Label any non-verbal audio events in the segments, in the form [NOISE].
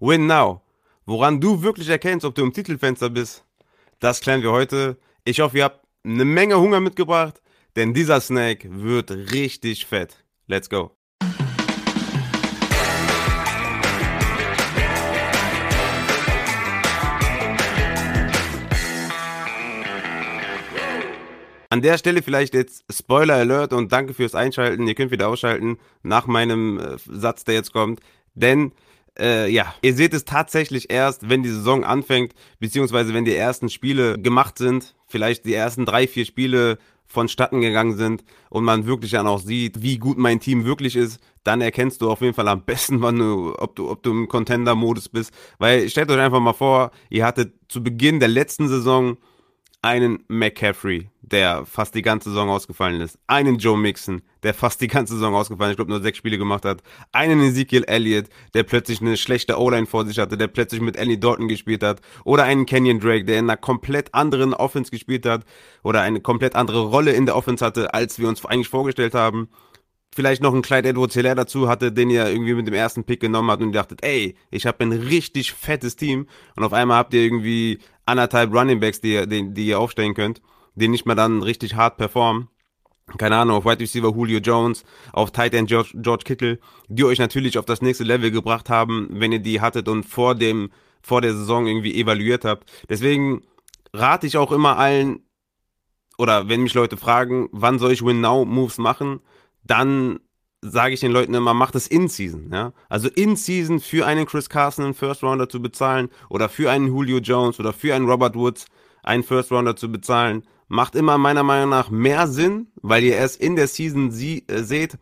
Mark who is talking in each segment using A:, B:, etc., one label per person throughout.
A: Win now. Woran du wirklich erkennst, ob du im Titelfenster bist, das klären wir heute. Ich hoffe, ihr habt eine Menge Hunger mitgebracht, denn dieser Snack wird richtig fett. Let's go. An der Stelle vielleicht jetzt Spoiler Alert und danke fürs Einschalten. Ihr könnt wieder ausschalten nach meinem äh, Satz, der jetzt kommt. Denn äh, ja, ihr seht es tatsächlich erst, wenn die Saison anfängt, beziehungsweise wenn die ersten Spiele gemacht sind, vielleicht die ersten drei, vier Spiele vonstatten gegangen sind und man wirklich dann auch sieht, wie gut mein Team wirklich ist, dann erkennst du auf jeden Fall am besten, wann du, ob du, ob du im Contender-Modus bist. Weil stellt euch einfach mal vor, ihr hattet zu Beginn der letzten Saison einen McCaffrey, der fast die ganze Saison ausgefallen ist, einen Joe Mixon, der fast die ganze Saison ausgefallen ist, ich glaube nur sechs Spiele gemacht hat, einen Ezekiel Elliott, der plötzlich eine schlechte O-Line vor sich hatte, der plötzlich mit Ellie Dalton gespielt hat, oder einen Kenyon Drake, der in einer komplett anderen Offense gespielt hat, oder eine komplett andere Rolle in der Offense hatte, als wir uns eigentlich vorgestellt haben. Vielleicht noch einen Clyde Edwards Hilaire dazu hatte, den ihr irgendwie mit dem ersten Pick genommen habt und ihr dachtet, ey, ich habe ein richtig fettes Team und auf einmal habt ihr irgendwie anderthalb Running Backs, die, die, die ihr aufstellen könnt, die nicht mehr dann richtig hart performen. Keine Ahnung, auf Wide Receiver Julio Jones, auf Tight End George, George Kittle, die euch natürlich auf das nächste Level gebracht haben, wenn ihr die hattet und vor dem, vor der Saison irgendwie evaluiert habt. Deswegen rate ich auch immer allen, oder wenn mich Leute fragen, wann soll ich Win-Now-Moves machen, dann sage ich den Leuten immer, macht es in Season, ja. Also in Season für einen Chris Carson einen First Rounder zu bezahlen oder für einen Julio Jones oder für einen Robert Woods einen First Rounder zu bezahlen, macht immer meiner Meinung nach mehr Sinn, weil ihr erst in der Season sie, äh, seht,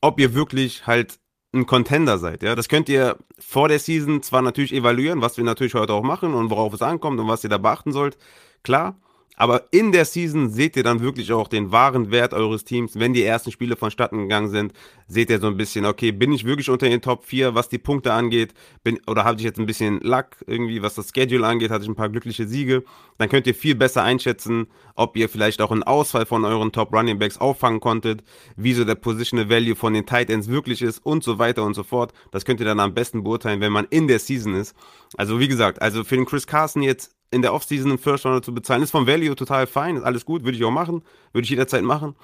A: ob ihr wirklich halt ein Contender seid, ja. Das könnt ihr vor der Season zwar natürlich evaluieren, was wir natürlich heute auch machen und worauf es ankommt und was ihr da beachten sollt, klar. Aber in der Season seht ihr dann wirklich auch den wahren Wert eures Teams. Wenn die ersten Spiele vonstatten gegangen sind, seht ihr so ein bisschen, okay, bin ich wirklich unter den Top 4, was die Punkte angeht? Bin, oder habe ich jetzt ein bisschen Luck irgendwie, was das Schedule angeht? Hatte ich ein paar glückliche Siege? Dann könnt ihr viel besser einschätzen, ob ihr vielleicht auch einen Ausfall von euren Top Running Backs auffangen konntet, wie so der Positional Value von den Tight Ends wirklich ist und so weiter und so fort. Das könnt ihr dann am besten beurteilen, wenn man in der Season ist. Also wie gesagt, also für den Chris Carson jetzt in der Offseason einen First Rounder zu bezahlen, ist vom Value total fein, ist alles gut, würde ich auch machen, würde ich jederzeit machen.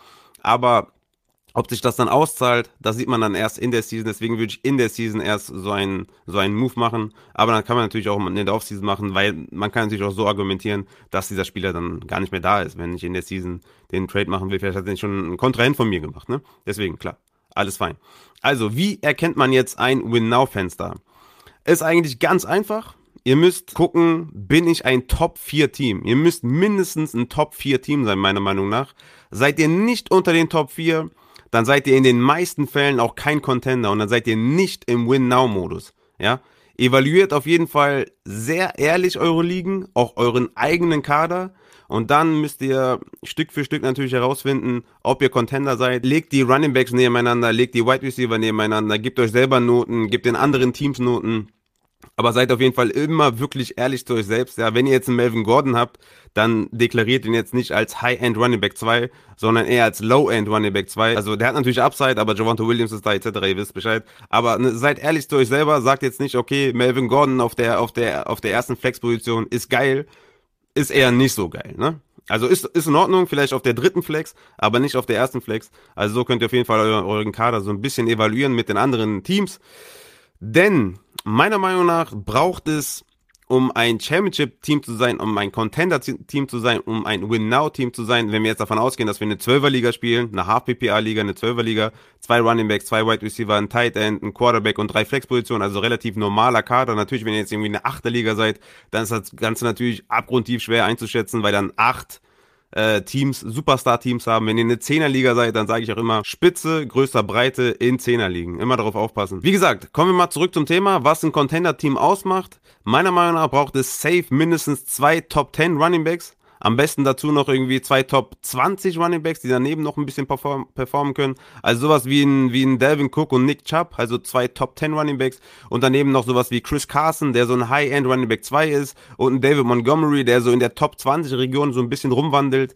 A: Aber ob sich das dann auszahlt, das sieht man dann erst in der Season. Deswegen würde ich in der Season erst so einen, so einen Move machen. Aber dann kann man natürlich auch in der Offseason machen, weil man kann natürlich auch so argumentieren, dass dieser Spieler dann gar nicht mehr da ist, wenn ich in der Season den Trade machen will. Vielleicht hat er schon ein Kontrahent von mir gemacht, ne? Deswegen, klar, alles fein. Also, wie erkennt man jetzt ein Win-Now-Fenster? Ist eigentlich ganz einfach. Ihr müsst gucken, bin ich ein Top-4-Team? Ihr müsst mindestens ein Top-4-Team sein, meiner Meinung nach. Seid ihr nicht unter den Top 4, dann seid ihr in den meisten Fällen auch kein Contender und dann seid ihr nicht im Win-Now-Modus. Ja? Evaluiert auf jeden Fall sehr ehrlich eure Ligen, auch euren eigenen Kader. Und dann müsst ihr Stück für Stück natürlich herausfinden, ob ihr Contender seid. Legt die Running Backs nebeneinander, legt die Wide Receiver nebeneinander, gebt euch selber Noten, gebt den anderen Teams Noten aber seid auf jeden Fall immer wirklich ehrlich zu euch selbst. Ja, wenn ihr jetzt einen Melvin Gordon habt, dann deklariert ihn jetzt nicht als High-End Running Back 2, sondern eher als Low-End Running Back 2. Also der hat natürlich Upside, aber Javante Williams ist da etc. Ihr wisst Bescheid. Aber ne, seid ehrlich zu euch selber, sagt jetzt nicht, okay, Melvin Gordon auf der auf der auf der ersten Flex-Position ist geil, ist eher nicht so geil, ne? Also ist, ist in Ordnung, vielleicht auf der dritten Flex, aber nicht auf der ersten Flex. Also so könnt ihr auf jeden Fall euren Kader so ein bisschen evaluieren mit den anderen Teams. Denn meiner Meinung nach braucht es, um ein Championship-Team zu sein, um ein Contender-Team zu sein, um ein Win-Now-Team zu sein, wenn wir jetzt davon ausgehen, dass wir eine 12er-Liga spielen, eine Half-PPA-Liga, eine 12er-Liga, zwei Running Backs, zwei Wide Receiver, ein Tight End, ein Quarterback und drei Flex-Positionen, also relativ normaler Kader. Natürlich, wenn ihr jetzt irgendwie eine 8er-Liga seid, dann ist das Ganze natürlich abgrundtief schwer einzuschätzen, weil dann acht äh, Teams, Superstar-Teams haben. Wenn ihr eine Zehnerliga seid, dann sage ich auch immer Spitze, größter Breite in Zehnerligen. Immer darauf aufpassen. Wie gesagt, kommen wir mal zurück zum Thema, was ein Contender-Team ausmacht. Meiner Meinung nach braucht es safe mindestens zwei Top 10 Running Backs. Am besten dazu noch irgendwie zwei Top 20 Running Backs, die daneben noch ein bisschen perform performen können. Also sowas wie ein, wie ein Delvin Cook und Nick Chubb, also zwei Top 10 Running Backs. Und daneben noch sowas wie Chris Carson, der so ein High-End Running Back 2 ist. Und ein David Montgomery, der so in der Top 20 Region so ein bisschen rumwandelt.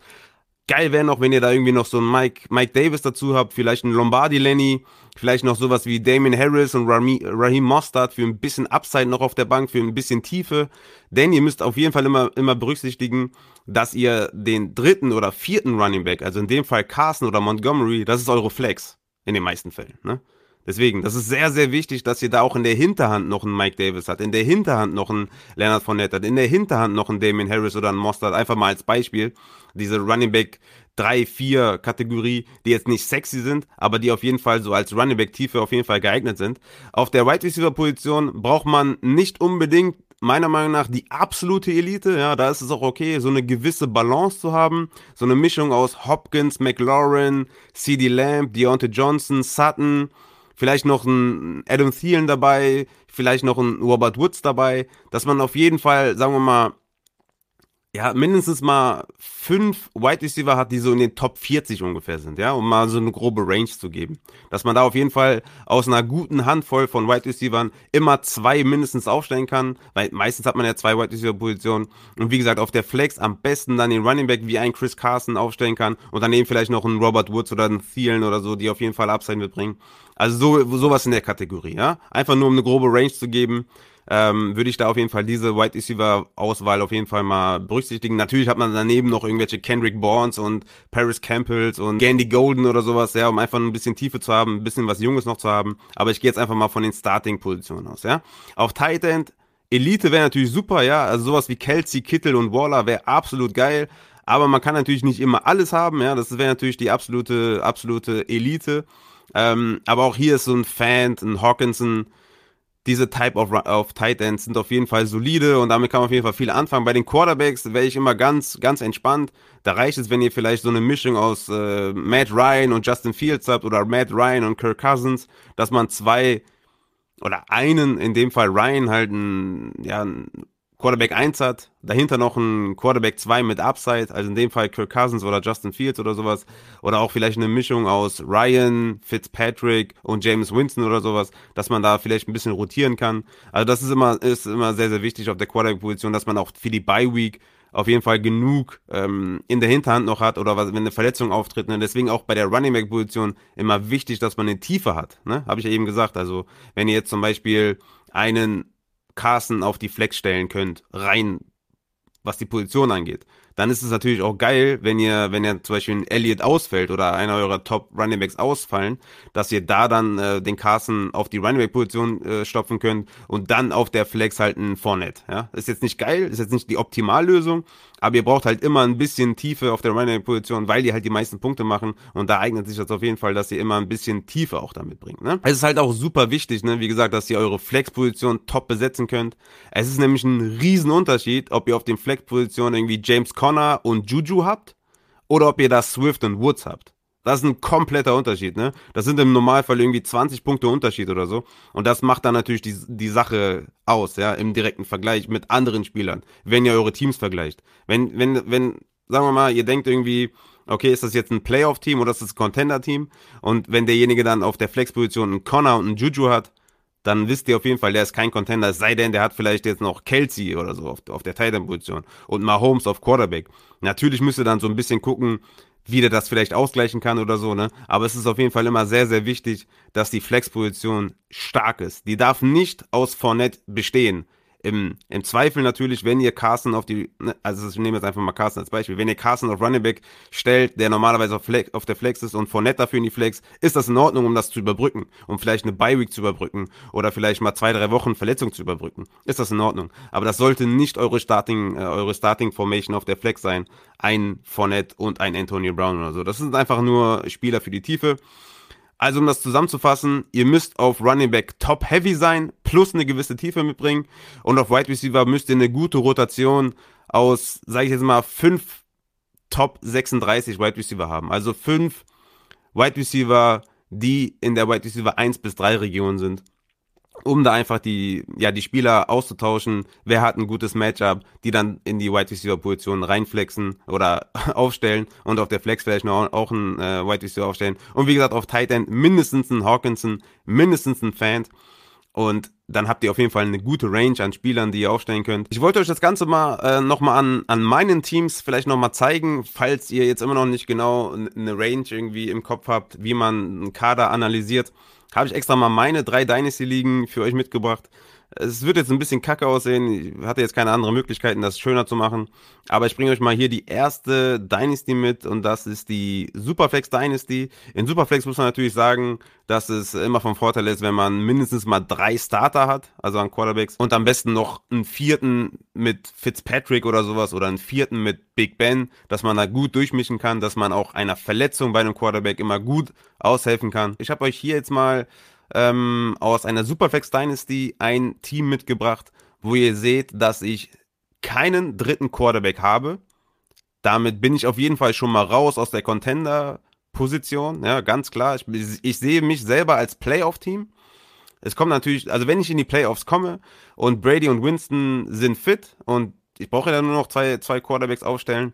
A: Geil wäre noch, wenn ihr da irgendwie noch so einen Mike, Mike Davis dazu habt, vielleicht einen Lombardi Lenny, vielleicht noch sowas wie Damien Harris und Raheem Mostard für ein bisschen Upside noch auf der Bank, für ein bisschen Tiefe. Denn ihr müsst auf jeden Fall immer, immer berücksichtigen, dass ihr den dritten oder vierten Running Back, also in dem Fall Carson oder Montgomery, das ist eure Flex in den meisten Fällen. Ne? Deswegen, das ist sehr, sehr wichtig, dass ihr da auch in der Hinterhand noch einen Mike Davis hat, in der Hinterhand noch einen Leonard Fournette hat, in der Hinterhand noch einen Damien Harris oder einen Mostard, einfach mal als Beispiel. Diese Running Back 3, 4 Kategorie, die jetzt nicht sexy sind, aber die auf jeden Fall so als Running Back Tiefe auf jeden Fall geeignet sind. Auf der Wide Receiver Position braucht man nicht unbedingt meiner Meinung nach die absolute Elite. Ja, da ist es auch okay, so eine gewisse Balance zu haben. So eine Mischung aus Hopkins, McLaurin, CD Lamb, Deontay Johnson, Sutton, vielleicht noch ein Adam Thielen dabei, vielleicht noch ein Robert Woods dabei, dass man auf jeden Fall, sagen wir mal, ja, mindestens mal fünf Wide Receiver hat, die so in den Top 40 ungefähr sind, ja, um mal so eine grobe Range zu geben. Dass man da auf jeden Fall aus einer guten Handvoll von Wide Receivern immer zwei mindestens aufstellen kann, weil meistens hat man ja zwei Wide Receiver Positionen und wie gesagt, auf der Flex am besten dann den Running Back wie ein Chris Carson aufstellen kann und daneben vielleicht noch einen Robert Woods oder einen Thielen oder so, die auf jeden Fall Upside mitbringen. Also so, sowas in der Kategorie, ja. Einfach nur um eine grobe Range zu geben ähm, würde ich da auf jeden Fall diese Wide Receiver Auswahl auf jeden Fall mal berücksichtigen. Natürlich hat man daneben noch irgendwelche Kendrick Bournes und Paris Campbells und Gandy Golden oder sowas, ja, um einfach ein bisschen Tiefe zu haben, ein bisschen was Junges noch zu haben. Aber ich gehe jetzt einfach mal von den Starting-Positionen aus, ja. Auf Tight End, Elite wäre natürlich super, ja. Also sowas wie Kelsey, Kittel und Waller wäre absolut geil. Aber man kann natürlich nicht immer alles haben, ja. Das wäre natürlich die absolute, absolute Elite. Ähm, aber auch hier ist so ein Fan, ein Hawkinson, diese Type of, of Tight Ends sind auf jeden Fall solide und damit kann man auf jeden Fall viel anfangen. Bei den Quarterbacks wäre ich immer ganz, ganz entspannt. Da reicht es, wenn ihr vielleicht so eine Mischung aus äh, Matt Ryan und Justin Fields habt oder Matt Ryan und Kirk Cousins, dass man zwei oder einen, in dem Fall Ryan, halt ein, ja, ein Quarterback 1 hat, dahinter noch ein Quarterback 2 mit Upside, also in dem Fall Kirk Cousins oder Justin Fields oder sowas, oder auch vielleicht eine Mischung aus Ryan, Fitzpatrick und James Winston oder sowas, dass man da vielleicht ein bisschen rotieren kann. Also das ist immer, ist immer sehr, sehr wichtig auf der Quarterback-Position, dass man auch für die Bye-Week auf jeden Fall genug ähm, in der Hinterhand noch hat oder was, wenn eine Verletzung auftritt. Ne? Deswegen auch bei der Running Back Position immer wichtig, dass man eine Tiefe hat. Ne? Habe ich ja eben gesagt. Also wenn ihr jetzt zum Beispiel einen Carson auf die Flex stellen könnt, rein was die Position angeht, dann ist es natürlich auch geil, wenn ihr, wenn ihr zum Beispiel ein Elliott ausfällt oder einer eurer Top Running Backs ausfallen, dass ihr da dann äh, den Carson auf die Running Back Position äh, stopfen könnt und dann auf der Flex halt ein Fournette. Ja, ist jetzt nicht geil, ist jetzt nicht die Optimallösung, aber ihr braucht halt immer ein bisschen Tiefe auf der Running-Position, weil die halt die meisten Punkte machen. Und da eignet sich das auf jeden Fall, dass ihr immer ein bisschen Tiefe auch damit bringt. Ne? Es ist halt auch super wichtig, ne? wie gesagt, dass ihr eure Flex-Position top besetzen könnt. Es ist nämlich ein Riesenunterschied, ob ihr auf den Flex-Positionen irgendwie James Conner und Juju habt oder ob ihr da Swift und Woods habt. Das ist ein kompletter Unterschied, ne? Das sind im Normalfall irgendwie 20 Punkte Unterschied oder so. Und das macht dann natürlich die, die Sache aus, ja, im direkten Vergleich mit anderen Spielern, wenn ihr eure Teams vergleicht. Wenn, wenn, wenn, sagen wir mal, ihr denkt irgendwie, okay, ist das jetzt ein Playoff-Team oder ist das ein Contender-Team? Und wenn derjenige dann auf der Flex-Position einen Connor und einen Juju hat, dann wisst ihr auf jeden Fall, der ist kein Contender, es sei denn, der hat vielleicht jetzt noch Kelsey oder so auf, auf der Titan-Position und Mahomes auf Quarterback. Natürlich müsst ihr dann so ein bisschen gucken, wie der das vielleicht ausgleichen kann oder so, ne? Aber es ist auf jeden Fall immer sehr, sehr wichtig, dass die Flexposition stark ist. Die darf nicht aus Fournette bestehen. Im, Im Zweifel natürlich, wenn ihr Carson auf die, ne, also ich nehme jetzt einfach mal Carson als Beispiel, wenn ihr Carson auf Running Back stellt, der normalerweise auf, Flex, auf der Flex ist und Fournette dafür in die Flex, ist das in Ordnung, um das zu überbrücken, um vielleicht eine Bye-Week zu überbrücken oder vielleicht mal zwei, drei Wochen Verletzung zu überbrücken. Ist das in Ordnung. Aber das sollte nicht eure Starting, äh, eure Starting Formation auf der Flex sein. Ein Fournette und ein Antonio Brown oder so. Das sind einfach nur Spieler für die Tiefe. Also um das zusammenzufassen, ihr müsst auf Running Back top heavy sein, plus eine gewisse Tiefe mitbringen. Und auf Wide Receiver müsst ihr eine gute Rotation aus, sage ich jetzt mal, fünf Top 36 Wide Receiver haben. Also fünf Wide Receiver, die in der Wide Receiver 1 bis 3 Region sind um da einfach die, ja, die Spieler auszutauschen, wer hat ein gutes Matchup, die dann in die Wide Receiver Position reinflexen oder [LAUGHS] aufstellen und auf der Flex vielleicht noch auch einen äh, Wide Receiver aufstellen. Und wie gesagt, auf Tight End mindestens ein Hawkinson, mindestens ein Fan. Und dann habt ihr auf jeden Fall eine gute Range an Spielern, die ihr aufstellen könnt. Ich wollte euch das Ganze mal äh, nochmal an, an meinen Teams vielleicht nochmal zeigen, falls ihr jetzt immer noch nicht genau eine Range irgendwie im Kopf habt, wie man einen Kader analysiert. Habe ich extra mal meine drei Dynasty-Ligen für euch mitgebracht. Es wird jetzt ein bisschen kacke aussehen. Ich hatte jetzt keine anderen Möglichkeiten, das schöner zu machen. Aber ich bringe euch mal hier die erste Dynasty mit und das ist die Superflex Dynasty. In Superflex muss man natürlich sagen, dass es immer vom Vorteil ist, wenn man mindestens mal drei Starter hat, also an Quarterbacks und am besten noch einen vierten mit Fitzpatrick oder sowas oder einen vierten mit Big Ben, dass man da gut durchmischen kann, dass man auch einer Verletzung bei einem Quarterback immer gut aushelfen kann. Ich habe euch hier jetzt mal ähm, aus einer Superflex Dynasty ein Team mitgebracht, wo ihr seht, dass ich keinen dritten Quarterback habe. Damit bin ich auf jeden Fall schon mal raus aus der Contender-Position. Ja, ganz klar. Ich, ich sehe mich selber als Playoff-Team. Es kommt natürlich, also wenn ich in die Playoffs komme und Brady und Winston sind fit und ich brauche ja nur noch zwei, zwei Quarterbacks aufstellen,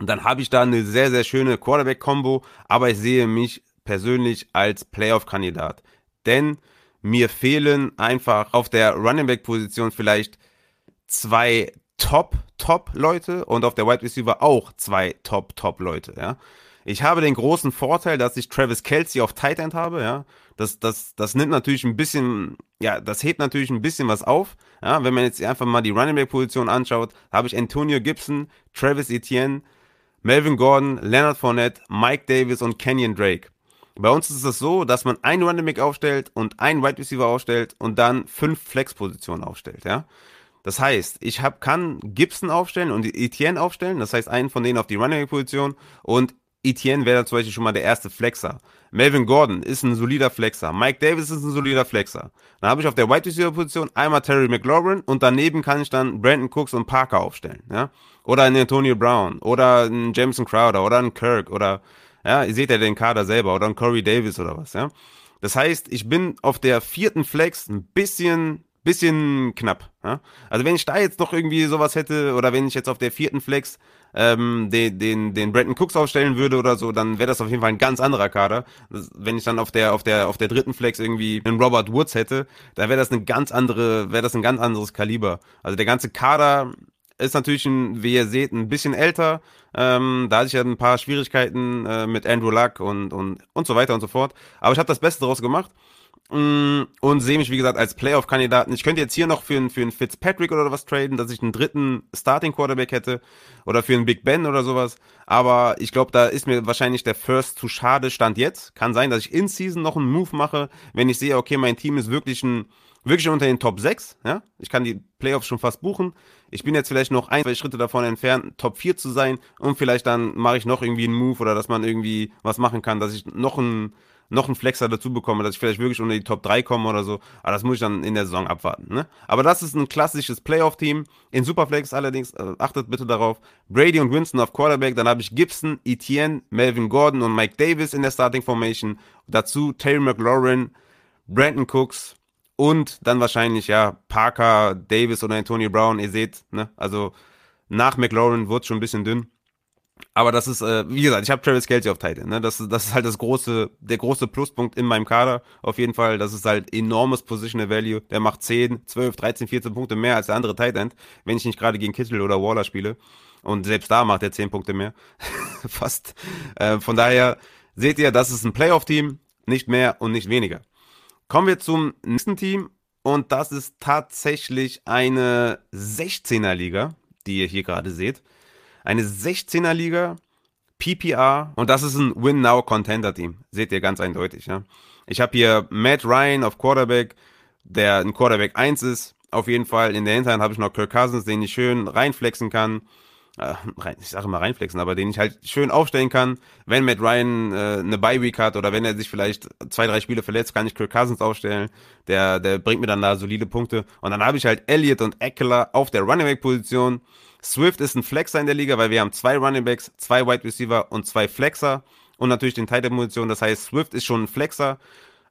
A: dann habe ich da eine sehr, sehr schöne Quarterback-Kombo, aber ich sehe mich persönlich als Playoff-Kandidat denn mir fehlen einfach auf der Running Back Position vielleicht zwei Top Top Leute und auf der Wide Receiver auch zwei Top Top Leute, ja. Ich habe den großen Vorteil, dass ich Travis Kelsey auf Tight End habe, ja. Das, das, das nimmt natürlich ein bisschen, ja, das hebt natürlich ein bisschen was auf. Ja, wenn man jetzt einfach mal die Running Back Position anschaut, habe ich Antonio Gibson, Travis Etienne, Melvin Gordon, Leonard Fournette, Mike Davis und Kenyon Drake. Bei uns ist es so, dass man einen Running Back aufstellt und einen Wide Receiver aufstellt und dann fünf Flex-Positionen aufstellt, ja. Das heißt, ich hab, kann Gibson aufstellen und Etienne aufstellen, das heißt einen von denen auf die Running Back Position und Etienne wäre zum Beispiel schon mal der erste Flexer. Melvin Gordon ist ein solider Flexer. Mike Davis ist ein solider Flexer. Dann habe ich auf der Wide Receiver Position einmal Terry McLaurin und daneben kann ich dann Brandon Cooks und Parker aufstellen, ja. Oder einen Antonio Brown oder einen Jameson Crowder oder einen Kirk oder ja, ihr seht ja den Kader selber oder ein Corey Davis oder was, ja. Das heißt, ich bin auf der vierten Flex ein bisschen, bisschen knapp. Ja? Also wenn ich da jetzt noch irgendwie sowas hätte oder wenn ich jetzt auf der vierten Flex ähm, den, den, den Brandon Cooks aufstellen würde oder so, dann wäre das auf jeden Fall ein ganz anderer Kader. Das, wenn ich dann auf der, auf der, auf der dritten Flex irgendwie einen Robert Woods hätte, da wäre das eine ganz andere, wäre das ein ganz anderes Kaliber. Also der ganze Kader ist natürlich, ein, wie ihr seht, ein bisschen älter. Ähm, da hatte ich ja ein paar Schwierigkeiten äh, mit Andrew Luck und, und, und so weiter und so fort. Aber ich habe das Beste daraus gemacht mm, und sehe mich, wie gesagt, als Playoff-Kandidaten. Ich könnte jetzt hier noch für einen, für einen Fitzpatrick oder was traden, dass ich einen dritten Starting-Quarterback hätte oder für einen Big Ben oder sowas. Aber ich glaube, da ist mir wahrscheinlich der First zu schade, Stand jetzt. Kann sein, dass ich in Season noch einen Move mache, wenn ich sehe, okay, mein Team ist wirklich ein wirklich unter den Top 6, ja. Ich kann die Playoffs schon fast buchen. Ich bin jetzt vielleicht noch ein, zwei Schritte davon entfernt, Top 4 zu sein und vielleicht dann mache ich noch irgendwie einen Move oder dass man irgendwie was machen kann, dass ich noch einen, noch einen Flexer dazu bekomme, dass ich vielleicht wirklich unter die Top 3 komme oder so. Aber das muss ich dann in der Saison abwarten. Ne? Aber das ist ein klassisches Playoff-Team. In Superflex allerdings, äh, achtet bitte darauf, Brady und Winston auf Quarterback, dann habe ich Gibson, Etienne, Melvin Gordon und Mike Davis in der Starting Formation. Dazu Terry McLaurin, Brandon Cooks, und dann wahrscheinlich, ja, Parker, Davis oder Antonio Brown, ihr seht, ne? Also nach McLaurin es schon ein bisschen dünn. Aber das ist, äh, wie gesagt, ich habe Travis Kelsey auf Titan. Ne? Das, das ist halt das große, der große Pluspunkt in meinem Kader. Auf jeden Fall, das ist halt enormes Positional Value. Der macht 10, 12, 13, 14 Punkte mehr als der andere Titan, wenn ich nicht gerade gegen Kittel oder Waller spiele. Und selbst da macht er 10 Punkte mehr. [LAUGHS] Fast. Äh, von daher seht ihr, das ist ein Playoff-Team, nicht mehr und nicht weniger. Kommen wir zum nächsten Team und das ist tatsächlich eine 16er Liga, die ihr hier gerade seht. Eine 16er Liga, PPR und das ist ein Win-Now-Contender-Team. Seht ihr ganz eindeutig. Ja? Ich habe hier Matt Ryan auf Quarterback, der ein Quarterback 1 ist. Auf jeden Fall in der Hinterhand habe ich noch Kirk Cousins, den ich schön reinflexen kann äh, ich sage immer reinflexen, aber den ich halt schön aufstellen kann, wenn Matt Ryan äh, eine Bye-Week hat oder wenn er sich vielleicht zwei, drei Spiele verletzt, kann ich Kirk Cousins aufstellen. Der, der bringt mir dann da solide Punkte. Und dann habe ich halt Elliott und Eckler auf der Running Back-Position. Swift ist ein Flexer in der Liga, weil wir haben zwei Running Backs, zwei Wide Receiver und zwei Flexer und natürlich den Tight Position. Das heißt, Swift ist schon ein Flexer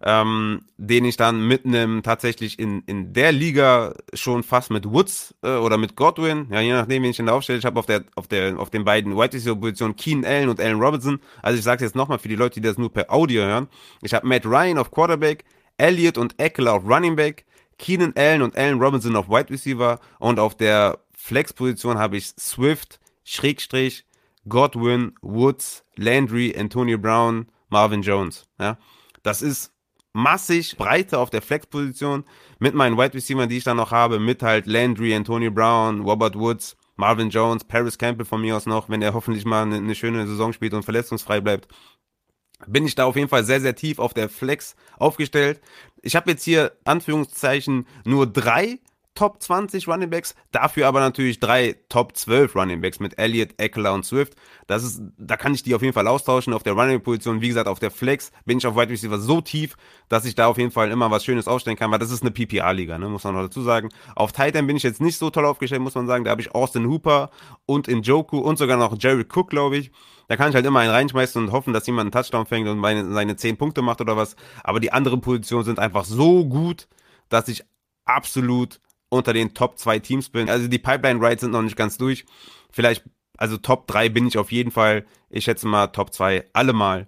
A: ähm, den ich dann mit einem tatsächlich in, in der Liga schon fast mit Woods äh, oder mit Godwin, ja, je nachdem, wen ich in der aufstelle. Ich habe auf der, auf der, auf den beiden White Receiver Positionen Keenan Allen und Allen Robinson. Also ich sage jetzt nochmal für die Leute, die das nur per Audio hören. Ich habe Matt Ryan auf Quarterback, Elliott und Eckler auf Running Back, Keenan Allen und Allen Robinson auf Wide Receiver und auf der Flex-Position habe ich Swift, Schrägstrich, Godwin, Woods, Landry, Antonio Brown, Marvin Jones. Ja, das ist massig Breite auf der Flex-Position mit meinen Wide Receiver, die ich dann noch habe, mit halt Landry, Antonio Brown, Robert Woods, Marvin Jones, Paris Campbell von mir aus noch, wenn er hoffentlich mal eine, eine schöne Saison spielt und verletzungsfrei bleibt bin ich da auf jeden Fall sehr, sehr tief auf der Flex aufgestellt. Ich habe jetzt hier Anführungszeichen nur drei Top 20 Running Backs, dafür aber natürlich drei Top 12 Running Backs mit Elliott, Eckler und Swift. Das ist, da kann ich die auf jeden Fall austauschen auf der Running Position. Wie gesagt, auf der Flex bin ich auf Wide Receiver so tief, dass ich da auf jeden Fall immer was Schönes aufstellen kann, weil das ist eine PPA-Liga, ne, muss man noch dazu sagen. Auf Titan bin ich jetzt nicht so toll aufgestellt, muss man sagen. Da habe ich Austin Hooper und Njoku und sogar noch Jerry Cook, glaube ich. Da kann ich halt immer einen reinschmeißen und hoffen, dass jemand einen Touchdown fängt und meine, seine 10 Punkte macht oder was. Aber die anderen Positionen sind einfach so gut, dass ich absolut unter den Top 2 Teams bin. Also die Pipeline Rides sind noch nicht ganz durch. Vielleicht, also Top 3 bin ich auf jeden Fall. Ich schätze mal Top 2 allemal.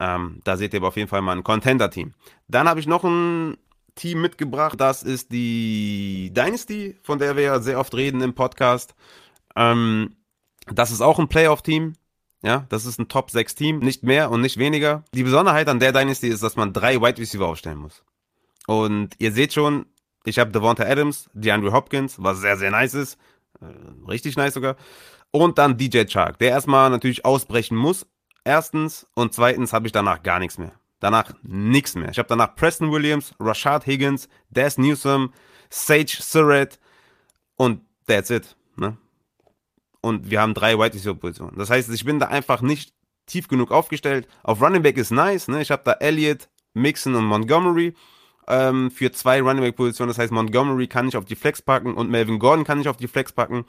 A: Ähm, da seht ihr aber auf jeden Fall mal ein Contender-Team. Dann habe ich noch ein Team mitgebracht. Das ist die Dynasty, von der wir ja sehr oft reden im Podcast. Ähm, das ist auch ein Playoff-Team. Ja, das ist ein Top 6 Team, nicht mehr und nicht weniger. Die Besonderheit an der Dynasty ist, dass man drei Wide Receiver aufstellen muss. Und ihr seht schon, ich habe Devonta Adams, DeAndre Hopkins, was sehr, sehr nice ist. Äh, richtig nice sogar. Und dann DJ Chark, der erstmal natürlich ausbrechen muss. Erstens. Und zweitens habe ich danach gar nichts mehr. Danach nichts mehr. Ich habe danach Preston Williams, Rashad Higgins, Des Newsom, Sage Surratt und that's it. Ne? Und wir haben drei Wide Receiver Positionen. Das heißt, ich bin da einfach nicht tief genug aufgestellt. Auf Running Back ist nice. Ne? Ich habe da Elliott, Mixon und Montgomery ähm, für zwei Running Back Positionen. Das heißt, Montgomery kann ich auf die Flex packen und Melvin Gordon kann ich auf die Flex packen.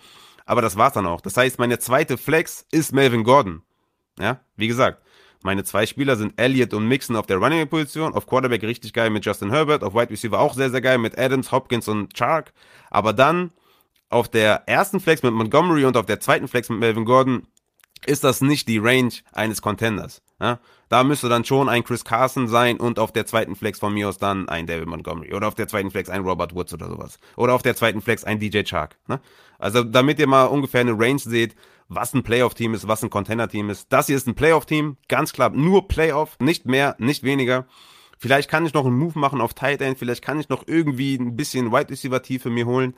A: Aber das war's dann auch. Das heißt, meine zweite Flex ist Melvin Gordon. Ja, wie gesagt, meine zwei Spieler sind Elliott und Mixon auf der Running Back Position. Auf Quarterback richtig geil mit Justin Herbert. Auf Wide Receiver auch sehr, sehr geil mit Adams, Hopkins und Chark. Aber dann auf der ersten Flex mit Montgomery und auf der zweiten Flex mit Melvin Gordon ist das nicht die Range eines Contenders. Ja? Da müsste dann schon ein Chris Carson sein und auf der zweiten Flex von mir aus dann ein David Montgomery oder auf der zweiten Flex ein Robert Woods oder sowas. Oder auf der zweiten Flex ein DJ Chark. Ne? Also damit ihr mal ungefähr eine Range seht, was ein Playoff-Team ist, was ein Contender-Team ist. Das hier ist ein Playoff-Team, ganz klar, nur Playoff, nicht mehr, nicht weniger. Vielleicht kann ich noch einen Move machen auf Tight End, vielleicht kann ich noch irgendwie ein bisschen Wide Receiver Tiefe mir holen.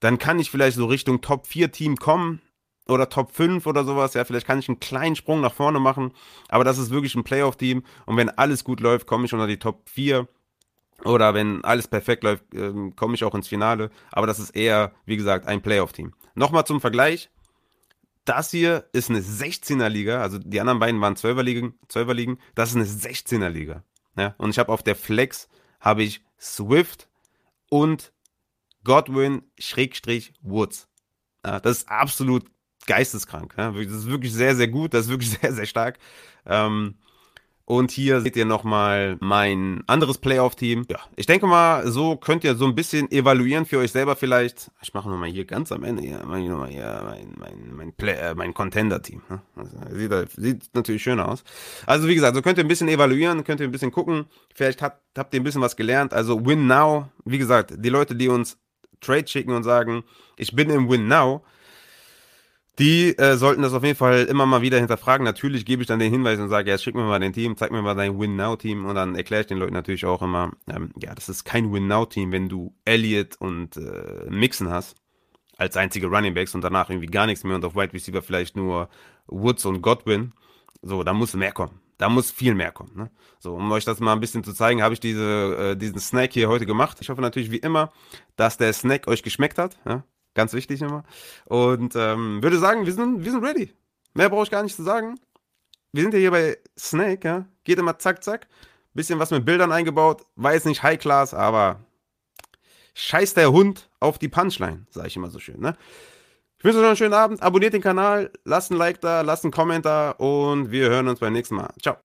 A: Dann kann ich vielleicht so Richtung Top 4 Team kommen oder Top 5 oder sowas. Ja, vielleicht kann ich einen kleinen Sprung nach vorne machen. Aber das ist wirklich ein Playoff-Team. Und wenn alles gut läuft, komme ich unter die Top 4. Oder wenn alles perfekt läuft, ähm, komme ich auch ins Finale. Aber das ist eher, wie gesagt, ein Playoff-Team. Nochmal zum Vergleich. Das hier ist eine 16er Liga. Also die anderen beiden waren 12er Ligen. 12er Ligen. Das ist eine 16er Liga. Ja, und ich habe auf der Flex habe ich Swift und Godwin Schrägstrich Woods. Ja, das ist absolut geisteskrank. Ja? Das ist wirklich sehr, sehr gut, das ist wirklich [LAUGHS] sehr, sehr stark. Ähm, und hier seht ihr nochmal mein anderes Playoff-Team. Ja, ich denke mal, so könnt ihr so ein bisschen evaluieren für euch selber vielleicht. Ich mache nochmal hier ganz am Ende, hier, mache ich nochmal hier mein, mein, mein, äh, mein Contender-Team. Ne? Also, sieht, sieht natürlich schön aus. Also wie gesagt, so könnt ihr ein bisschen evaluieren, könnt ihr ein bisschen gucken. Vielleicht habt, habt ihr ein bisschen was gelernt. Also Win Now, wie gesagt, die Leute, die uns Trade schicken und sagen, ich bin im Win Now, die äh, sollten das auf jeden Fall immer mal wieder hinterfragen. Natürlich gebe ich dann den Hinweis und sage, ja, schick mir mal dein Team, zeig mir mal dein Win-Now-Team und dann erkläre ich den Leuten natürlich auch immer, ähm, ja, das ist kein Win-Now-Team, wenn du Elliott und äh, Mixon hast als einzige Running Backs und danach irgendwie gar nichts mehr und auf Wide Receiver vielleicht nur Woods und Godwin. So, da muss mehr kommen. Da muss viel mehr kommen. Ne? So, um euch das mal ein bisschen zu zeigen, habe ich diese, äh, diesen Snack hier heute gemacht. Ich hoffe natürlich wie immer, dass der Snack euch geschmeckt hat. Ja? Ganz wichtig immer. Und ähm, würde sagen, wir sind, wir sind ready. Mehr brauche ich gar nicht zu sagen. Wir sind ja hier bei Snake, ja. Geht immer zack, zack. Bisschen was mit Bildern eingebaut. Jetzt nicht High Class, aber scheiß der Hund auf die Punchline, sage ich immer so schön, ne? Ich wünsche euch noch einen schönen Abend. Abonniert den Kanal, lasst ein Like da, lasst einen Kommentar und wir hören uns beim nächsten Mal. Ciao.